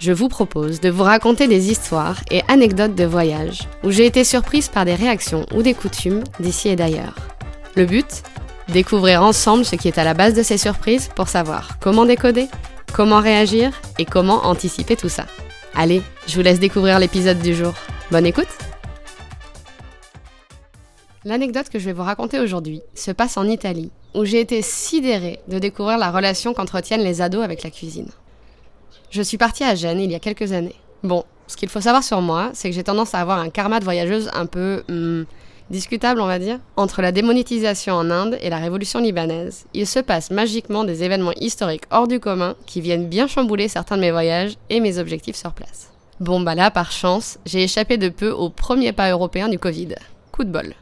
Je vous propose de vous raconter des histoires et anecdotes de voyage où j'ai été surprise par des réactions ou des coutumes d'ici et d'ailleurs. Le but? Découvrir ensemble ce qui est à la base de ces surprises pour savoir comment décoder, comment réagir et comment anticiper tout ça. Allez, je vous laisse découvrir l'épisode du jour. Bonne écoute L'anecdote que je vais vous raconter aujourd'hui se passe en Italie, où j'ai été sidérée de découvrir la relation qu'entretiennent les ados avec la cuisine. Je suis partie à Gênes il y a quelques années. Bon, ce qu'il faut savoir sur moi, c'est que j'ai tendance à avoir un karma de voyageuse un peu hmm, discutable, on va dire. Entre la démonétisation en Inde et la révolution libanaise, il se passe magiquement des événements historiques hors du commun qui viennent bien chambouler certains de mes voyages et mes objectifs sur place. Bon bah là, par chance, j'ai échappé de peu au premier pas européen du Covid. Coup de bol.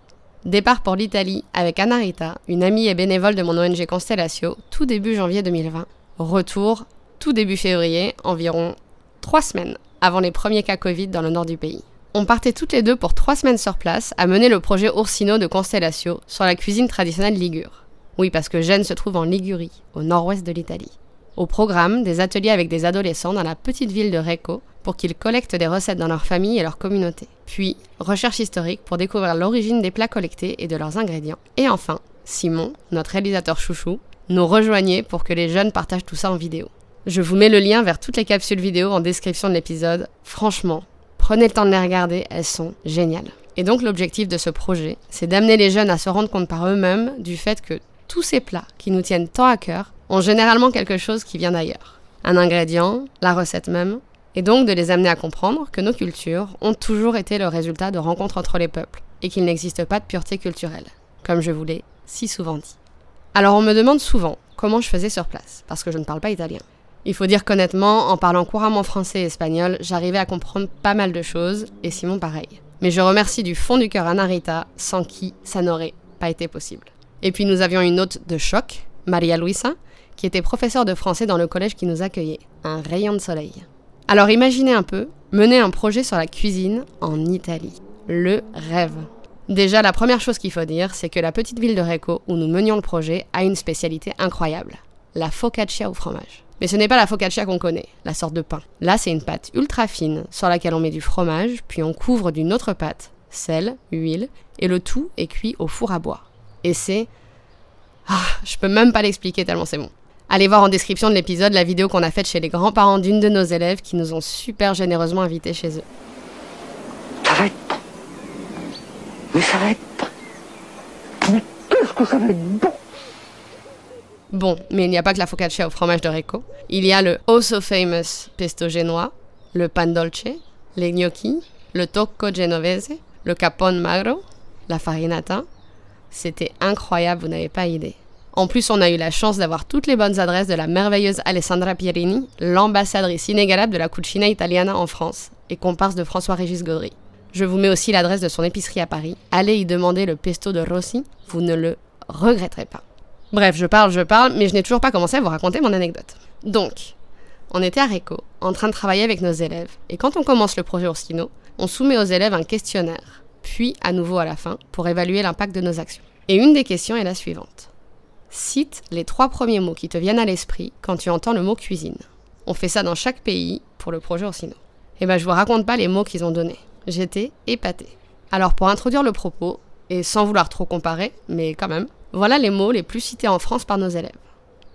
Départ pour l'Italie avec Anarita, une amie et bénévole de mon ONG Constellatio, tout début janvier 2020. Retour tout début février, environ trois semaines avant les premiers cas Covid dans le nord du pays. On partait toutes les deux pour trois semaines sur place à mener le projet Ursino de Constellatio sur la cuisine traditionnelle ligure. Oui, parce que Gênes se trouve en Ligurie, au nord-ouest de l'Italie. Au programme, des ateliers avec des adolescents dans la petite ville de Recco pour qu'ils collectent des recettes dans leur famille et leur communauté. Puis, recherche historique pour découvrir l'origine des plats collectés et de leurs ingrédients. Et enfin, Simon, notre réalisateur chouchou, nous rejoignait pour que les jeunes partagent tout ça en vidéo. Je vous mets le lien vers toutes les capsules vidéo en description de l'épisode. Franchement, prenez le temps de les regarder, elles sont géniales. Et donc l'objectif de ce projet, c'est d'amener les jeunes à se rendre compte par eux-mêmes du fait que tous ces plats qui nous tiennent tant à cœur ont généralement quelque chose qui vient d'ailleurs. Un ingrédient, la recette même, et donc de les amener à comprendre que nos cultures ont toujours été le résultat de rencontres entre les peuples, et qu'il n'existe pas de pureté culturelle, comme je vous l'ai si souvent dit. Alors on me demande souvent comment je faisais sur place, parce que je ne parle pas italien. Il faut dire qu'honnêtement, en parlant couramment français et espagnol, j'arrivais à comprendre pas mal de choses, et Simon pareil. Mais je remercie du fond du cœur Anarita, sans qui ça n'aurait pas été possible. Et puis nous avions une hôte de choc, Maria Luisa, qui était professeure de français dans le collège qui nous accueillait. Un rayon de soleil. Alors imaginez un peu, mener un projet sur la cuisine en Italie. Le rêve. Déjà, la première chose qu'il faut dire, c'est que la petite ville de Recco, où nous menions le projet, a une spécialité incroyable. La focaccia au fromage. Mais ce n'est pas la focaccia qu'on connaît, la sorte de pain. Là, c'est une pâte ultra fine sur laquelle on met du fromage, puis on couvre d'une autre pâte, sel, huile, et le tout est cuit au four à bois. Et c'est... Ah, je peux même pas l'expliquer tellement c'est bon. Allez voir en description de l'épisode la vidéo qu'on a faite chez les grands-parents d'une de nos élèves qui nous ont super généreusement invités chez eux. Ça va être. Mais ça va être. Mais qu'est-ce que ça va être bon? Bon, mais il n'y a pas que la focaccia au fromage de Recco. Il y a le oh so famous pesto génois, le pan dolce, les gnocchi, le tocco genovese, le capone magro, la farinata. C'était incroyable, vous n'avez pas idée. En plus, on a eu la chance d'avoir toutes les bonnes adresses de la merveilleuse Alessandra Pierini, l'ambassadrice inégalable de la cucina italiana en France et comparse de François-Régis Gaudry. Je vous mets aussi l'adresse de son épicerie à Paris. Allez y demander le pesto de Rossi, vous ne le regretterez pas. Bref, je parle, je parle, mais je n'ai toujours pas commencé à vous raconter mon anecdote. Donc, on était à Reco, en train de travailler avec nos élèves, et quand on commence le projet Orsino, on soumet aux élèves un questionnaire, puis à nouveau à la fin, pour évaluer l'impact de nos actions. Et une des questions est la suivante. Cite les trois premiers mots qui te viennent à l'esprit quand tu entends le mot cuisine. On fait ça dans chaque pays pour le projet Orsino. Et ben je vous raconte pas les mots qu'ils ont donnés. J'étais épatée. Alors pour introduire le propos, et sans vouloir trop comparer, mais quand même, voilà les mots les plus cités en France par nos élèves.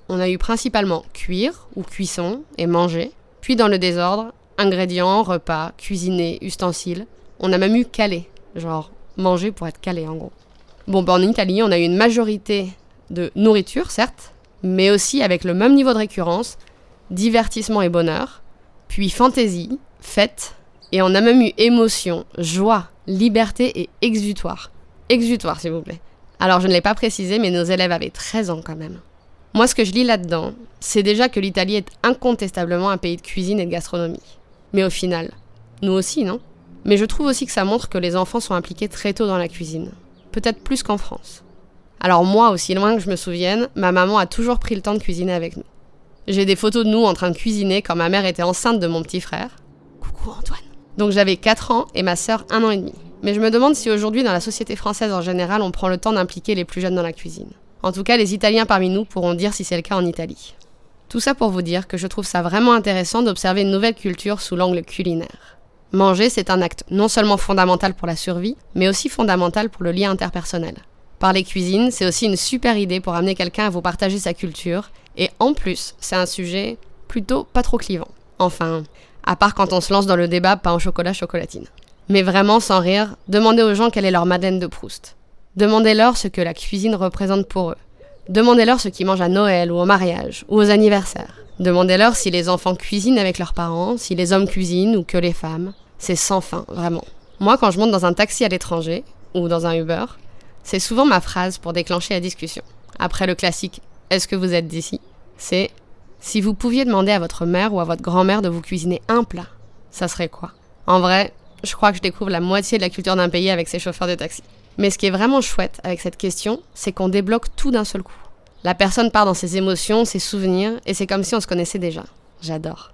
On a eu principalement cuire ou cuisson et manger, puis dans le désordre, ingrédients, repas, cuisiner, ustensiles. On a même eu caler, genre manger pour être calé en gros. Bon, ben en Italie, on a eu une majorité de nourriture, certes, mais aussi avec le même niveau de récurrence, divertissement et bonheur, puis fantaisie, fête, et on a même eu émotion, joie, liberté et exutoire. Exutoire, s'il vous plaît. Alors je ne l'ai pas précisé, mais nos élèves avaient 13 ans quand même. Moi, ce que je lis là-dedans, c'est déjà que l'Italie est incontestablement un pays de cuisine et de gastronomie. Mais au final, nous aussi, non? Mais je trouve aussi que ça montre que les enfants sont impliqués très tôt dans la cuisine. peut-être plus qu'en France. Alors moi, aussi loin que je me souvienne, ma maman a toujours pris le temps de cuisiner avec nous. J'ai des photos de nous en train de cuisiner quand ma mère était enceinte de mon petit frère. Coucou Antoine. Donc j'avais 4 ans et ma sœur 1 an et demi. Mais je me demande si aujourd'hui, dans la société française en général, on prend le temps d'impliquer les plus jeunes dans la cuisine. En tout cas, les Italiens parmi nous pourront dire si c'est le cas en Italie. Tout ça pour vous dire que je trouve ça vraiment intéressant d'observer une nouvelle culture sous l'angle culinaire. Manger, c'est un acte non seulement fondamental pour la survie, mais aussi fondamental pour le lien interpersonnel. Parler cuisine, c'est aussi une super idée pour amener quelqu'un à vous partager sa culture, et en plus, c'est un sujet plutôt pas trop clivant. Enfin, à part quand on se lance dans le débat pain au chocolat chocolatine. Mais vraiment, sans rire, demandez aux gens quelle est leur Madeleine de Proust. Demandez-leur ce que la cuisine représente pour eux. Demandez-leur ce qu'ils mangent à Noël ou au mariage ou aux anniversaires. Demandez-leur si les enfants cuisinent avec leurs parents, si les hommes cuisinent ou que les femmes. C'est sans fin, vraiment. Moi, quand je monte dans un taxi à l'étranger ou dans un Uber, c'est souvent ma phrase pour déclencher la discussion. Après le classique Est-ce que vous êtes d'ici? C'est Si vous pouviez demander à votre mère ou à votre grand-mère de vous cuisiner un plat, ça serait quoi? En vrai, je crois que je découvre la moitié de la culture d'un pays avec ces chauffeurs de taxi. Mais ce qui est vraiment chouette avec cette question, c'est qu'on débloque tout d'un seul coup. La personne part dans ses émotions, ses souvenirs, et c'est comme si on se connaissait déjà. J'adore.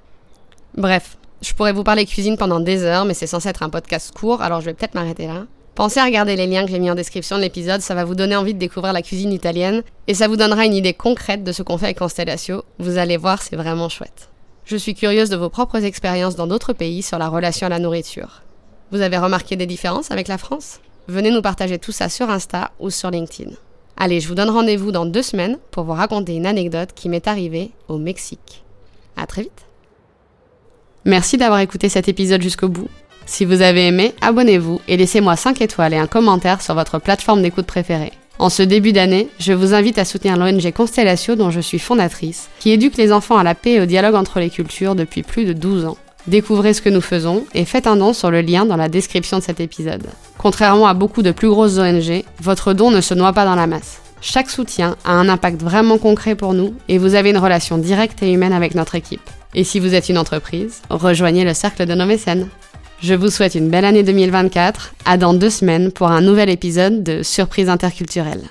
Bref, je pourrais vous parler cuisine pendant des heures, mais c'est censé être un podcast court, alors je vais peut-être m'arrêter là. Pensez à regarder les liens que j'ai mis en description de l'épisode, ça va vous donner envie de découvrir la cuisine italienne, et ça vous donnera une idée concrète de ce qu'on fait avec Constellatio. Vous allez voir, c'est vraiment chouette. Je suis curieuse de vos propres expériences dans d'autres pays sur la relation à la nourriture. Vous avez remarqué des différences avec la France? Venez nous partager tout ça sur Insta ou sur LinkedIn. Allez, je vous donne rendez-vous dans deux semaines pour vous raconter une anecdote qui m'est arrivée au Mexique. À très vite. Merci d'avoir écouté cet épisode jusqu'au bout. Si vous avez aimé, abonnez-vous et laissez-moi 5 étoiles et un commentaire sur votre plateforme d'écoute préférée. En ce début d'année, je vous invite à soutenir l'ONG Constellatio dont je suis fondatrice, qui éduque les enfants à la paix et au dialogue entre les cultures depuis plus de 12 ans. Découvrez ce que nous faisons et faites un don sur le lien dans la description de cet épisode. Contrairement à beaucoup de plus grosses ONG, votre don ne se noie pas dans la masse. Chaque soutien a un impact vraiment concret pour nous et vous avez une relation directe et humaine avec notre équipe. Et si vous êtes une entreprise, rejoignez le cercle de nos mécènes. Je vous souhaite une belle année 2024, à dans deux semaines pour un nouvel épisode de Surprise interculturelle.